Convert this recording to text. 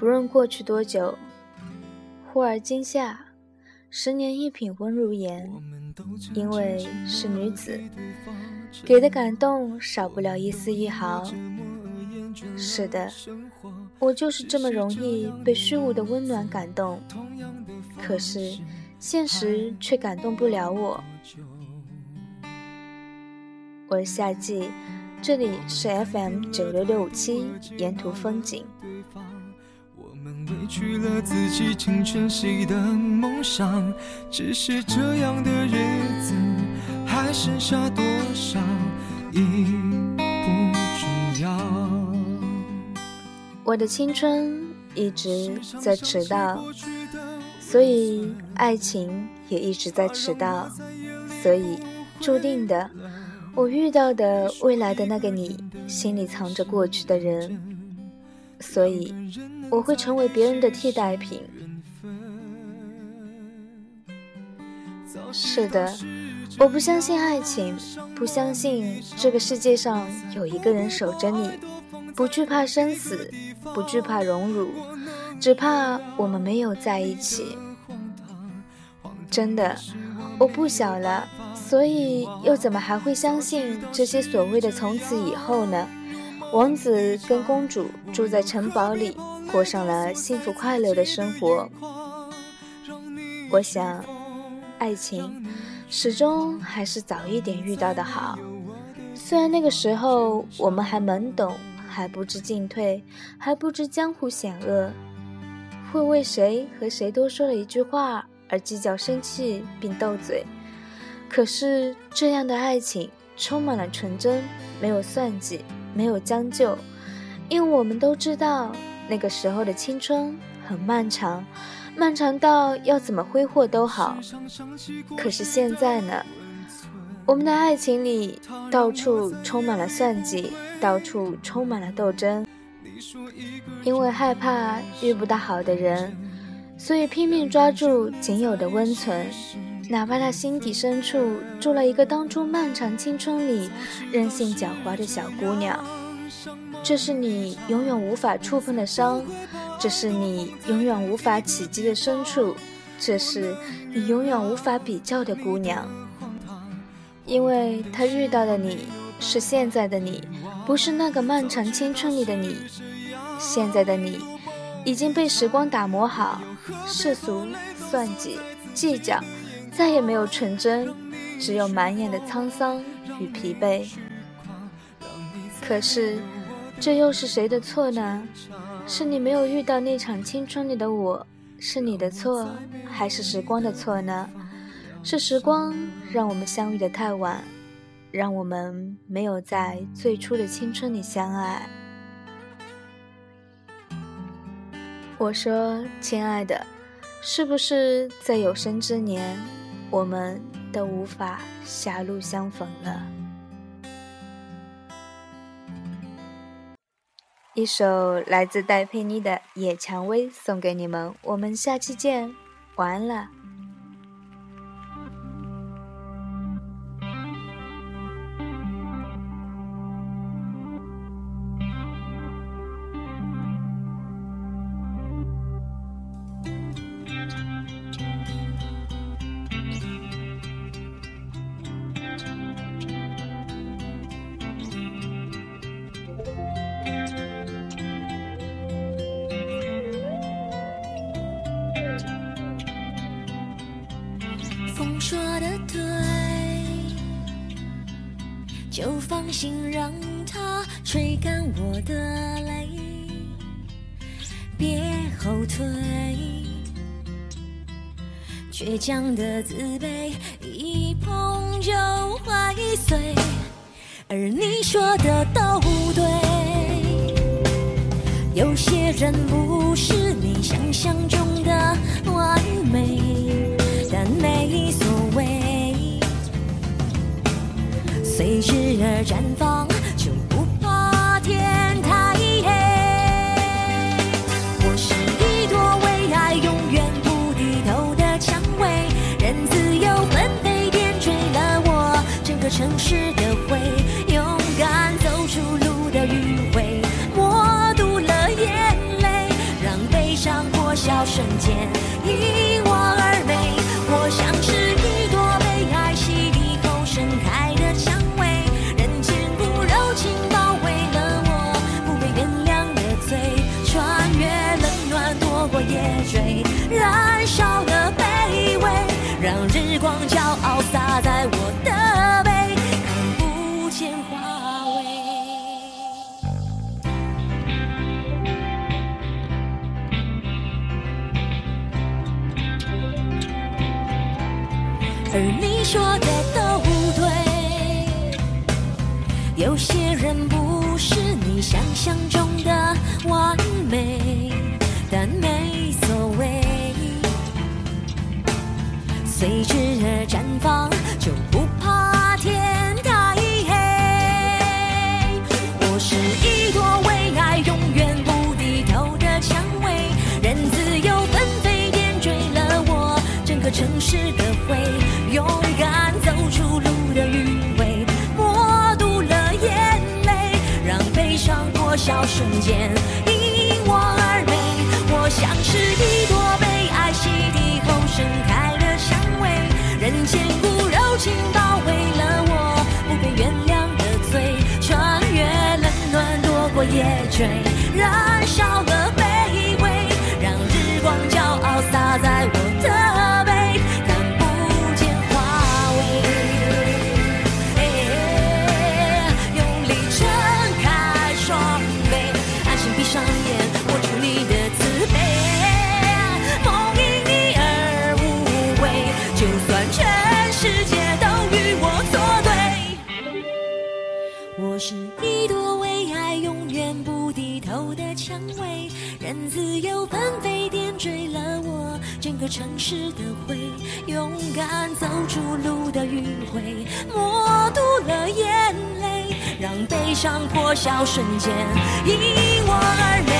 不论过去多久，忽而今夏，十年一品温如言。因为是女子，给的感动少不了一丝一毫。是的，我就是这么容易被虚无的温暖感动。可是，现实却感动不了我。我是夏季，这里是 FM 九六六五七沿途风景。委屈了自己青春期的梦想，只是这样的日子还剩下多少已不重要。我的青春一直在迟到，所以爱情也一直在迟到，所以注定的，我遇到的未来的那个你，心里藏着过去的人，所以。我会成为别人的替代品。是的，我不相信爱情，不相信这个世界上有一个人守着你，不惧怕生死，不惧怕荣辱，只怕我们没有在一起。真的，我不小了，所以又怎么还会相信这些所谓的从此以后呢？王子跟公主住在城堡里。过上了幸福快乐的生活。我想，爱情始终还是早一点遇到的好。虽然那个时候我们还懵懂，还不知进退，还不知江湖险恶，会为谁和谁多说了一句话而计较、生气并斗嘴。可是这样的爱情充满了纯真，没有算计，没有将就，因为我们都知道。那个时候的青春很漫长，漫长到要怎么挥霍都好。可是现在呢？我们的爱情里到处充满了算计，到处充满了斗争。因为害怕遇不到好的人，所以拼命抓住仅有的温存，哪怕他心底深处住了一个当初漫长青春里任性狡猾的小姑娘。这是你永远无法触碰的伤，这是你永远无法企及的深处，这是你永远无法比较的姑娘。因为他遇到的你是现在的你，不是那个漫长青春里的你。现在的你已经被时光打磨好，世俗、算计、计较，再也没有纯真，只有满眼的沧桑与疲惫。可是。这又是谁的错呢？是你没有遇到那场青春里的我，是你的错，还是时光的错呢？是时光让我们相遇的太晚，让我们没有在最初的青春里相爱。我说，亲爱的，是不是在有生之年，我们都无法狭路相逢了？一首来自戴佩妮的《野蔷薇》送给你们，我们下期见，晚安了。风说的对，就放心让它吹干我的泪，别后退。倔强的自卑，一碰就会碎。而你说的都对，有些人不是你想象中的完美。但没所谓，随之而绽放，就不怕天太黑。我是一朵为爱永远不低头的蔷薇，任自由纷飞点缀了我整个城市有些人不是你想象中的完美，但没所谓，随之而绽放，就不怕天太黑。我是一朵为爱永远不低头的蔷薇，任自由纷飞点缀了我整个城市瞬间因我而美。我像是一朵被爱洗涤后盛开的香味，人间骨柔情包围了我，不被原谅的罪，穿越冷暖，躲过夜追，燃烧了的蔷薇，任自由纷飞点缀了我整个城市的灰，勇敢走出路的余晖，默读了眼泪，让悲伤破晓瞬间因我而美。